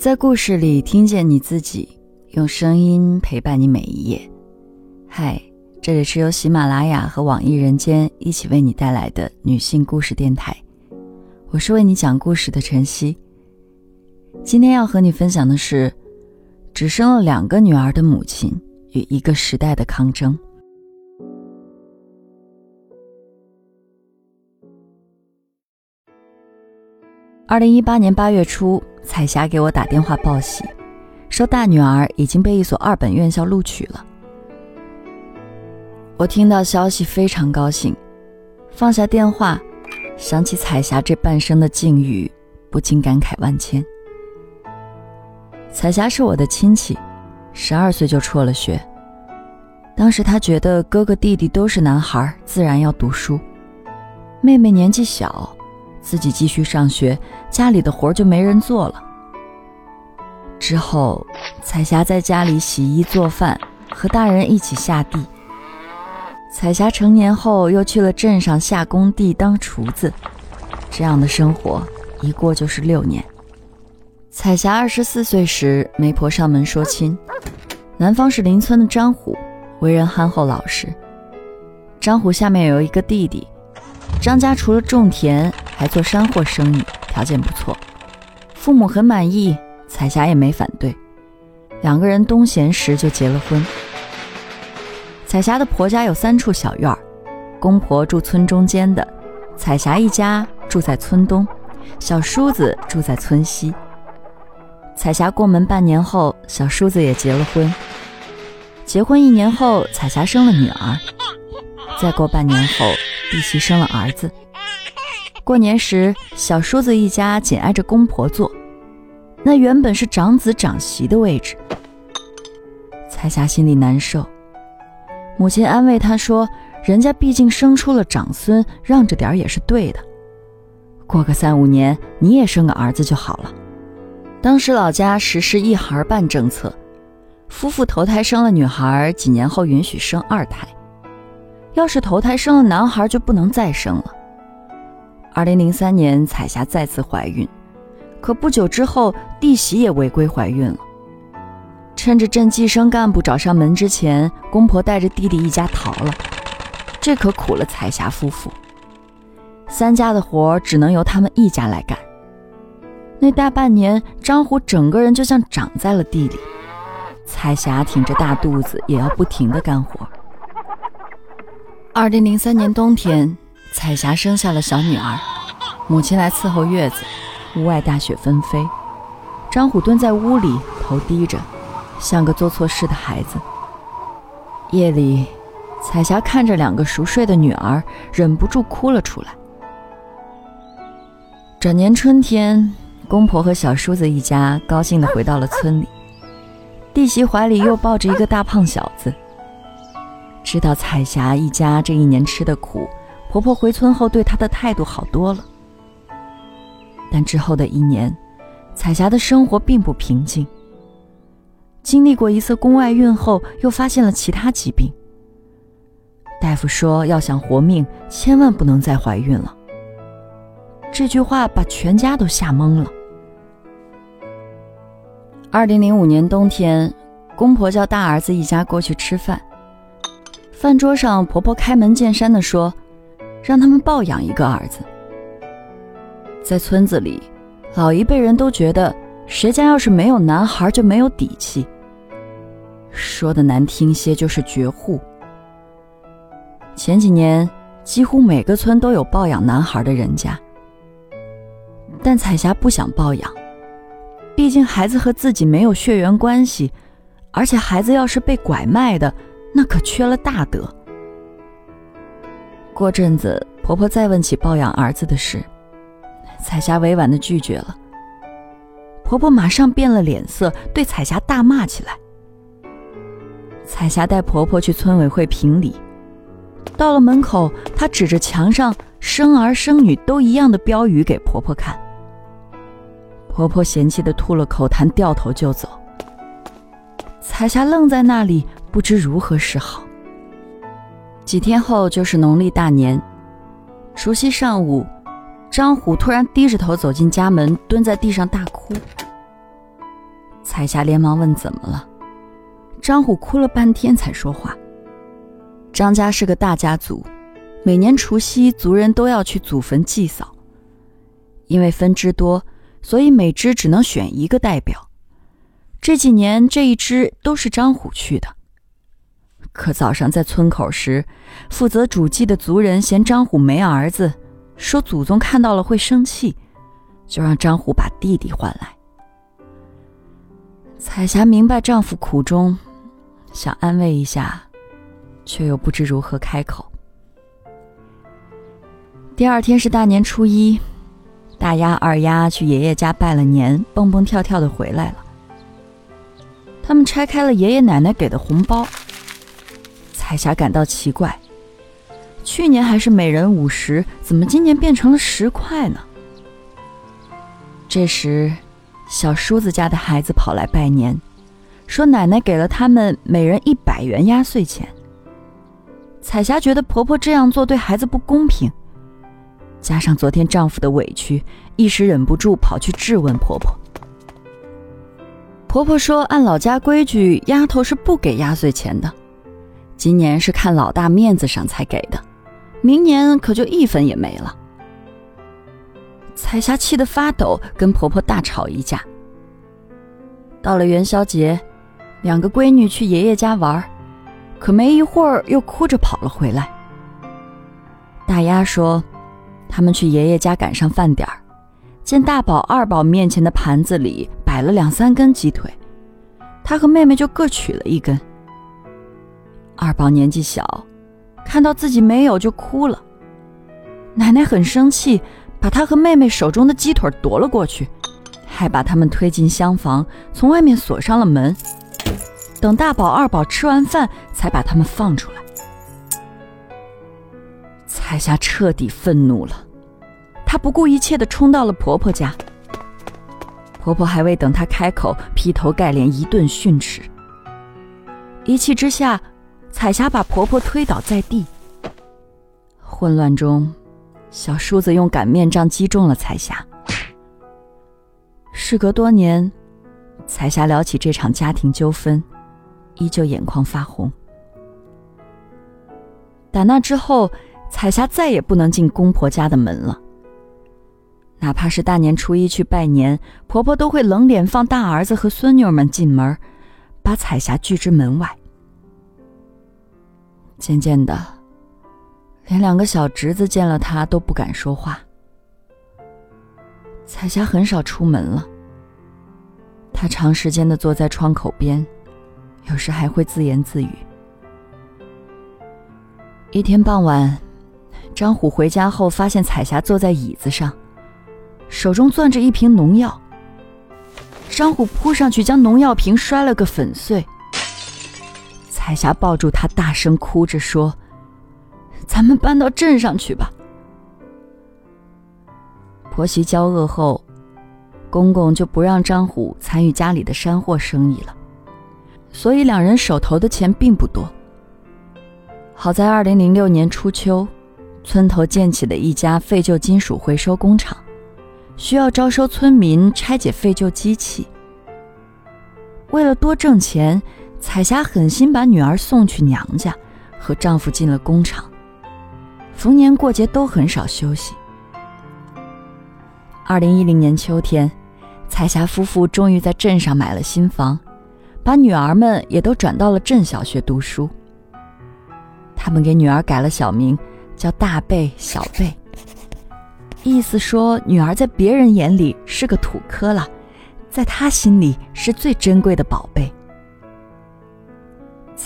在故事里听见你自己，用声音陪伴你每一页。嗨，这里是由喜马拉雅和网易人间一起为你带来的女性故事电台，我是为你讲故事的晨曦。今天要和你分享的是，只生了两个女儿的母亲与一个时代的抗争。二零一八年八月初，彩霞给我打电话报喜，说大女儿已经被一所二本院校录取了。我听到消息非常高兴，放下电话，想起彩霞这半生的境遇，不禁感慨万千。彩霞是我的亲戚，十二岁就辍了学。当时她觉得哥哥弟弟都是男孩，自然要读书，妹妹年纪小。自己继续上学，家里的活就没人做了。之后，彩霞在家里洗衣做饭，和大人一起下地。彩霞成年后，又去了镇上下工地当厨子，这样的生活一过就是六年。彩霞二十四岁时，媒婆上门说亲，男方是邻村的张虎，为人憨厚老实。张虎下面有一个弟弟，张家除了种田。还做山货生意，条件不错，父母很满意，彩霞也没反对，两个人冬闲时就结了婚。彩霞的婆家有三处小院儿，公婆住村中间的，彩霞一家住在村东，小叔子住在村西。彩霞过门半年后，小叔子也结了婚。结婚一年后，彩霞生了女儿，再过半年后，弟媳生了儿子。过年时，小叔子一家紧挨着公婆坐，那原本是长子长媳的位置。彩霞心里难受，母亲安慰她说：“人家毕竟生出了长孙，让着点也是对的。过个三五年，你也生个儿子就好了。”当时老家实施一孩半政策，夫妇头胎生了女孩，几年后允许生二胎；要是头胎生了男孩，就不能再生了。二零零三年，彩霞再次怀孕，可不久之后，弟媳也违规怀孕了。趁着镇计生干部找上门之前，公婆带着弟弟一家逃了，这可苦了彩霞夫妇。三家的活只能由他们一家来干。那大半年，张虎整个人就像长在了地里，彩霞挺着大肚子也要不停的干活。二零零三年冬天。彩霞生下了小女儿，母亲来伺候月子。屋外大雪纷飞，张虎蹲在屋里，头低着，像个做错事的孩子。夜里，彩霞看着两个熟睡的女儿，忍不住哭了出来。转年春天，公婆和小叔子一家高兴地回到了村里，弟媳怀里又抱着一个大胖小子。知道彩霞一家这一年吃的苦。婆婆回村后，对她的态度好多了。但之后的一年，彩霞的生活并不平静。经历过一次宫外孕后，又发现了其他疾病。大夫说，要想活命，千万不能再怀孕了。这句话把全家都吓懵了。二零零五年冬天，公婆叫大儿子一家过去吃饭。饭桌上，婆婆开门见山地说。让他们抱养一个儿子。在村子里，老一辈人都觉得谁家要是没有男孩就没有底气。说的难听些就是绝户。前几年几乎每个村都有抱养男孩的人家，但彩霞不想抱养，毕竟孩子和自己没有血缘关系，而且孩子要是被拐卖的，那可缺了大德。过阵子，婆婆再问起抱养儿子的事，彩霞委婉的拒绝了。婆婆马上变了脸色，对彩霞大骂起来。彩霞带婆婆去村委会评理，到了门口，她指着墙上“生儿生女都一样的”标语给婆婆看。婆婆嫌弃的吐了口痰，掉头就走。彩霞愣在那里，不知如何是好。几天后就是农历大年，除夕上午，张虎突然低着头走进家门，蹲在地上大哭。彩霞连忙问怎么了，张虎哭了半天才说话。张家是个大家族，每年除夕族人都要去祖坟祭扫，因为分支多，所以每支只能选一个代表。这几年这一支都是张虎去的。可早上在村口时，负责主祭的族人嫌张虎没儿子，说祖宗看到了会生气，就让张虎把弟弟换来。彩霞明白丈夫苦衷，想安慰一下，却又不知如何开口。第二天是大年初一，大丫二丫去爷爷家拜了年，蹦蹦跳跳的回来了。他们拆开了爷爷奶奶给的红包。彩霞感到奇怪，去年还是每人五十，怎么今年变成了十块呢？这时。小叔子家的孩子跑来拜年，说奶奶给了他们每人一百元压岁钱。彩霞觉得婆婆这样做对孩子不公平，加上昨天丈夫的委屈，一时忍不住跑去质问婆婆。婆婆说：“按老家规矩，丫头是不给压岁钱的，今年是看老大面子上才给的，明年可就一分也没了。”彩霞气得发抖，跟婆婆大吵一架。到了元宵节，两个闺女去爷爷家玩，可没一会儿又哭着跑了回来。大丫说，他们去爷爷家赶上饭点儿，见大宝、二宝面前的盘子里摆了两三根鸡腿，她和妹妹就各取了一根。二宝年纪小，看到自己没有就哭了，奶奶很生气。把他和妹妹手中的鸡腿夺了过去，还把他们推进厢房，从外面锁上了门。等大宝、二宝吃完饭，才把他们放出来。彩霞彻底愤怒了，她不顾一切地冲到了婆婆家。婆婆还未等她开口，劈头盖脸一顿训斥。一气之下，彩霞把婆婆推倒在地。混乱中。小叔子用擀面杖击中了彩霞。事隔多年，彩霞聊起这场家庭纠纷，依旧眼眶发红。打那之后，彩霞再也不能进公婆家的门了。哪怕是大年初一去拜年，婆婆都会冷脸放大儿子和孙女们进门，把彩霞拒之门外。渐渐的。连两个小侄子见了他都不敢说话。彩霞很少出门了。她长时间的坐在窗口边，有时还会自言自语。一天傍晚，张虎回家后发现彩霞坐在椅子上，手中攥着一瓶农药。张虎扑上去将农药瓶摔了个粉碎。彩霞抱住他，大声哭着说。咱们搬到镇上去吧。婆媳交恶后，公公就不让张虎参与家里的山货生意了，所以两人手头的钱并不多。好在二零零六年初秋，村头建起了一家废旧金属回收工厂，需要招收村民拆解废旧机器。为了多挣钱，彩霞狠心把女儿送去娘家，和丈夫进了工厂。逢年过节都很少休息。二零一零年秋天，彩霞夫妇终于在镇上买了新房，把女儿们也都转到了镇小学读书。他们给女儿改了小名，叫大贝、小贝，意思说女儿在别人眼里是个土坷垃，在她心里是最珍贵的宝贝。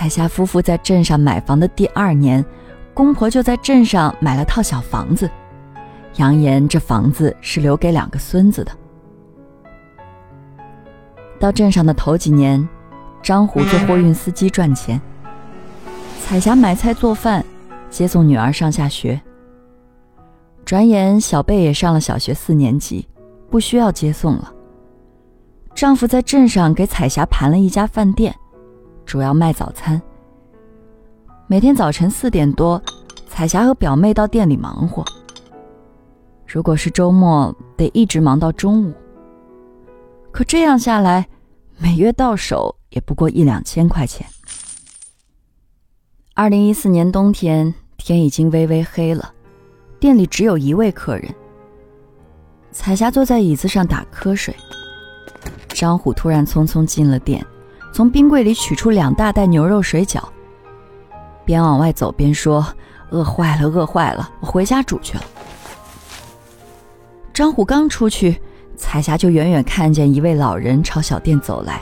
彩霞夫妇在镇上买房的第二年。公婆就在镇上买了套小房子，扬言这房子是留给两个孙子的。到镇上的头几年，张虎做货运司机赚钱，彩霞买菜做饭，接送女儿上下学。转眼小贝也上了小学四年级，不需要接送了。丈夫在镇上给彩霞盘了一家饭店，主要卖早餐。每天早晨四点多，彩霞和表妹到店里忙活。如果是周末，得一直忙到中午。可这样下来，每月到手也不过一两千块钱。二零一四年冬天，天已经微微黑了，店里只有一位客人。彩霞坐在椅子上打瞌睡。张虎突然匆匆进了店，从冰柜里取出两大袋牛肉水饺，边往外走边说：“饿坏了，饿坏了，我回家煮去了。”张虎刚出去，彩霞就远远看见一位老人朝小店走来。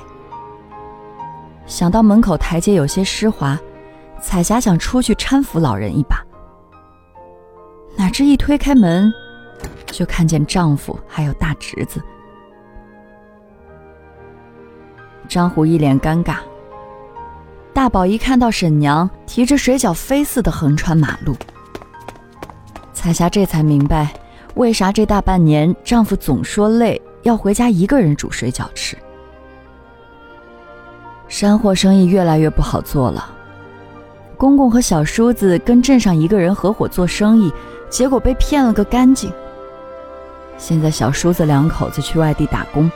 想到门口台阶有些湿滑，彩霞想出去搀扶老人一把，哪知一推开门，就看见丈夫还有大侄子。张虎一脸尴尬。大宝一看到婶娘提着水饺飞似的横穿马路，彩霞这才明白，为啥这大半年丈夫总说累，要回家一个人煮水饺吃。山货生意越来越不好做了，公公和小叔子跟镇上一个人合伙做生意，结果被骗了个干净。现在小叔子两口子去外地打工。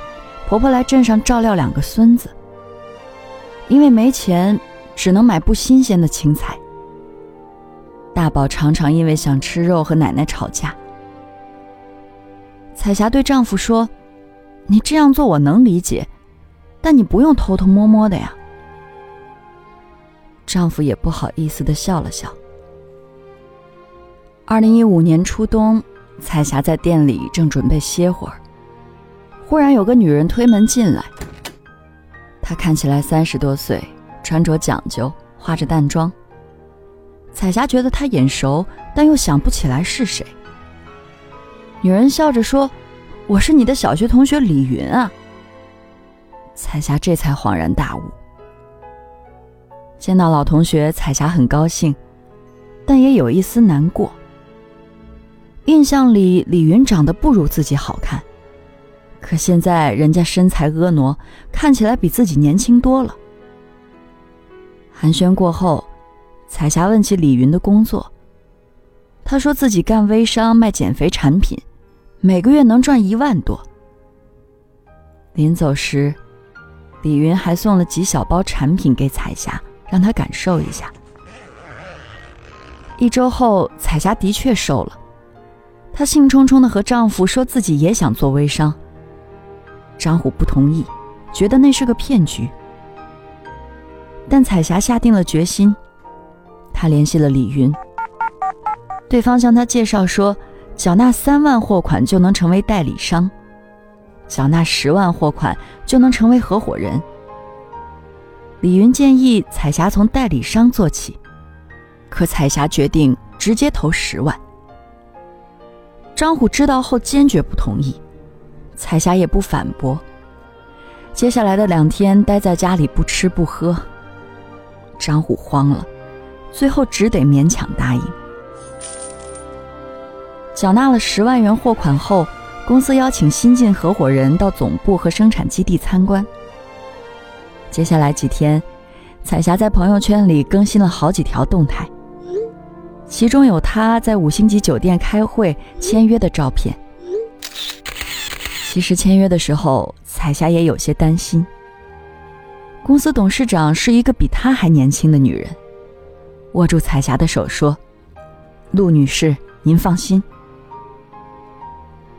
婆婆来镇上照料两个孙子，因为没钱，只能买不新鲜的青菜。大宝常常因为想吃肉和奶奶吵架。彩霞对丈夫说：“你这样做我能理解，但你不用偷偷摸摸的呀。”丈夫也不好意思的笑了笑。二零一五年初冬，彩霞在店里正准备歇会儿。忽然有个女人推门进来，她看起来三十多岁，穿着讲究，化着淡妆。彩霞觉得她眼熟，但又想不起来是谁。女人笑着说：“我是你的小学同学李云啊。”彩霞这才恍然大悟。见到老同学，彩霞很高兴，但也有一丝难过。印象里，李云长得不如自己好看。可现在人家身材婀娜，看起来比自己年轻多了。寒暄过后，彩霞问起李云的工作，他说自己干微商卖减肥产品，每个月能赚一万多。临走时，李云还送了几小包产品给彩霞，让她感受一下。一周后，彩霞的确瘦了，她兴冲冲的和丈夫说自己也想做微商。张虎不同意，觉得那是个骗局。但彩霞下定了决心，她联系了李云。对方向她介绍说，缴纳三万货款就能成为代理商，缴纳十万货款就能成为合伙人。李云建议彩霞从代理商做起，可彩霞决定直接投十万。张虎知道后坚决不同意。彩霞也不反驳。接下来的两天待在家里不吃不喝，张虎慌了，最后只得勉强答应。缴纳了十万元货款后，公司邀请新晋合伙人到总部和生产基地参观。接下来几天，彩霞在朋友圈里更新了好几条动态，其中有她在五星级酒店开会签约的照片。其实签约的时候，彩霞也有些担心。公司董事长是一个比她还年轻的女人，握住彩霞的手说：“陆女士，您放心。”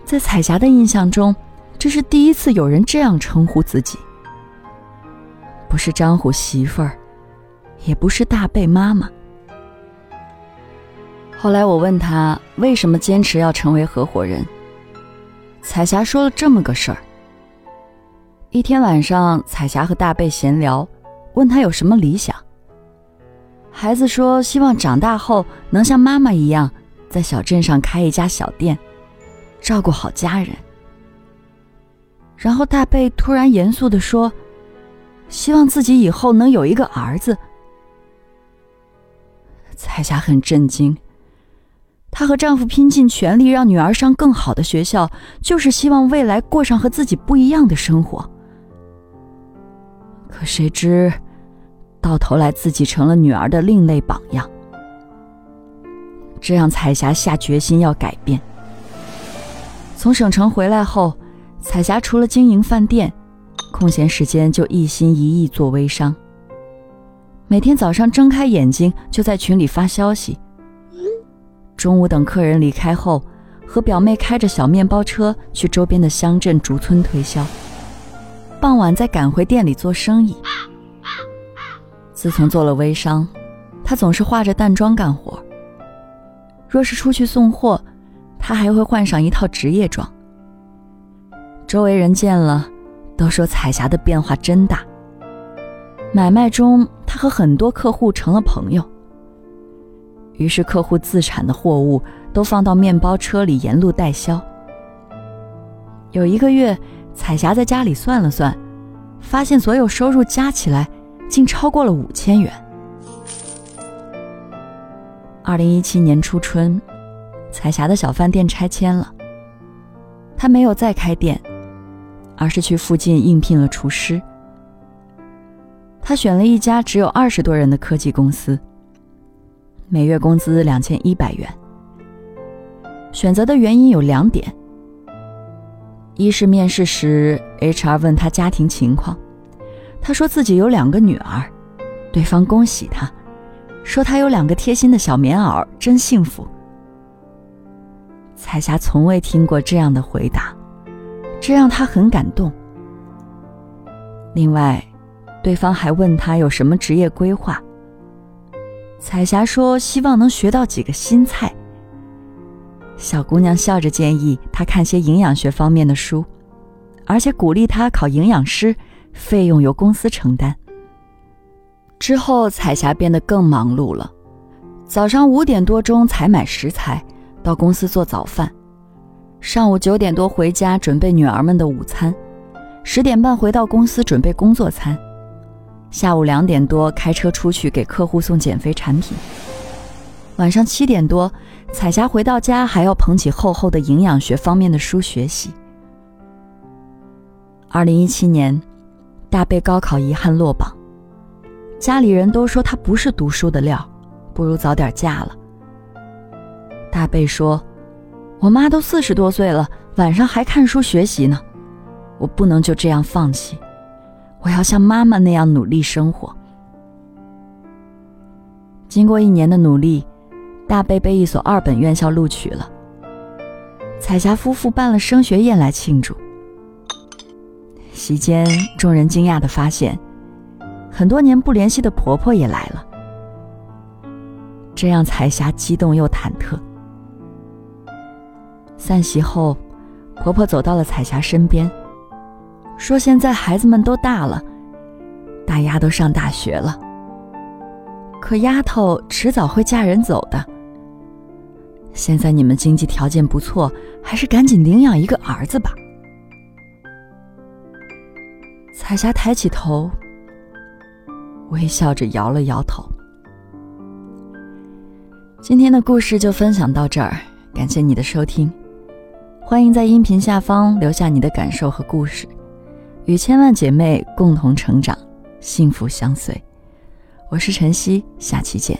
在彩霞的印象中，这是第一次有人这样称呼自己。不是张虎媳妇儿，也不是大贝妈妈。后来我问她为什么坚持要成为合伙人。彩霞说了这么个事儿。一天晚上，彩霞和大贝闲聊，问他有什么理想。孩子说希望长大后能像妈妈一样，在小镇上开一家小店，照顾好家人。然后大贝突然严肃地说，希望自己以后能有一个儿子。彩霞很震惊。她和丈夫拼尽全力让女儿上更好的学校，就是希望未来过上和自己不一样的生活。可谁知，到头来自己成了女儿的另类榜样。这让彩霞下决心要改变。从省城回来后，彩霞除了经营饭店，空闲时间就一心一意做微商。每天早上睁开眼睛就在群里发消息，中午等客人离开后，和表妹开着小面包车去周边的乡镇竹村推销，傍晚再赶回店里做生意。自从做了微商，她总是化着淡妆干活。若是出去送货，她还会换上一套职业装。周围人见了，都说彩霞的变化真大。买卖中，她和很多客户成了朋友。于是，客户自产的货物都放到面包车里，沿路代销。有一个月，彩霞在家里算了算，发现所有收入加起来，竟超过了五千元。二零一七年初春，彩霞的小饭店拆迁了，她没有再开店。而是去附近应聘了厨师。他选了一家只有二十多人的科技公司，每月工资两千一百元。选择的原因有两点：一是面试时，HR 问他家庭情况，他说自己有两个女儿，对方恭喜他，说他有两个贴心的小棉袄，真幸福。彩霞从未听过这样的回答。这让她很感动。另外，对方还问他有什么职业规划。彩霞说希望能学到几个新菜。小姑娘笑着建议她看些营养学方面的书，而且鼓励她考营养师，费用由公司承担。之后，彩霞变得更忙碌了，早上五点多钟采买食材，到公司做早饭。上午九点多回家准备女儿们的午餐，十点半回到公司准备工作餐，下午两点多开车出去给客户送减肥产品。晚上七点多，彩霞回到家还要捧起厚厚的营养学方面的书学习。二零一七年，大贝高考遗憾落榜，家里人都说他不是读书的料，不如早点嫁了。大贝说。我妈都四十多岁了，晚上还看书学习呢，我不能就这样放弃，我要像妈妈那样努力生活。经过一年的努力，大贝被一所二本院校录取了。彩霞夫妇办了升学宴来庆祝。席间，众人惊讶的发现，很多年不联系的婆婆也来了，这让彩霞激动又忐忑。散席后，婆婆走到了彩霞身边，说：“现在孩子们都大了，大丫头上大学了。可丫头迟早会嫁人走的。现在你们经济条件不错，还是赶紧领养一个儿子吧。”彩霞抬起头，微笑着摇了摇头。今天的故事就分享到这儿，感谢你的收听。欢迎在音频下方留下你的感受和故事，与千万姐妹共同成长，幸福相随。我是晨曦，下期见。